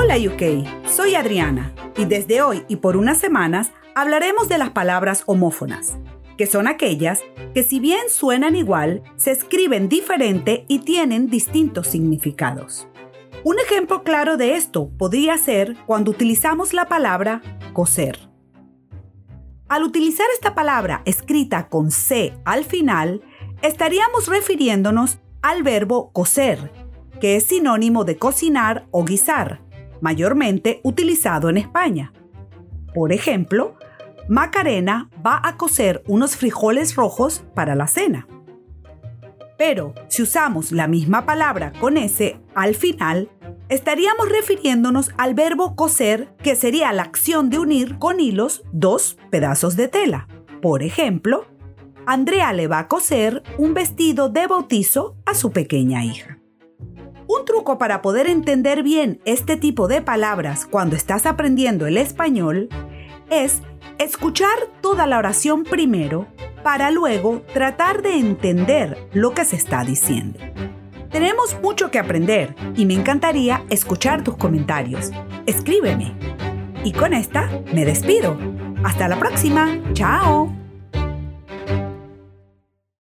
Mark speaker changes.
Speaker 1: Hola UK, soy Adriana y desde hoy y por unas semanas hablaremos de las palabras homófonas, que son aquellas que si bien suenan igual, se escriben diferente y tienen distintos significados. Un ejemplo claro de esto podría ser cuando utilizamos la palabra coser. Al utilizar esta palabra escrita con C al final, estaríamos refiriéndonos al verbo coser, que es sinónimo de cocinar o guisar, mayormente utilizado en España. Por ejemplo, Macarena va a cocer unos frijoles rojos para la cena. Pero si usamos la misma palabra con S al final, estaríamos refiriéndonos al verbo coser, que sería la acción de unir con hilos dos pedazos de tela. Por ejemplo, Andrea le va a coser un vestido de bautizo a su pequeña hija. Un truco para poder entender bien este tipo de palabras cuando estás aprendiendo el español es escuchar toda la oración primero para luego tratar de entender lo que se está diciendo. Tenemos mucho que aprender y me encantaría escuchar tus comentarios. Escríbeme. Y con esta me despido. Hasta la próxima. Chao.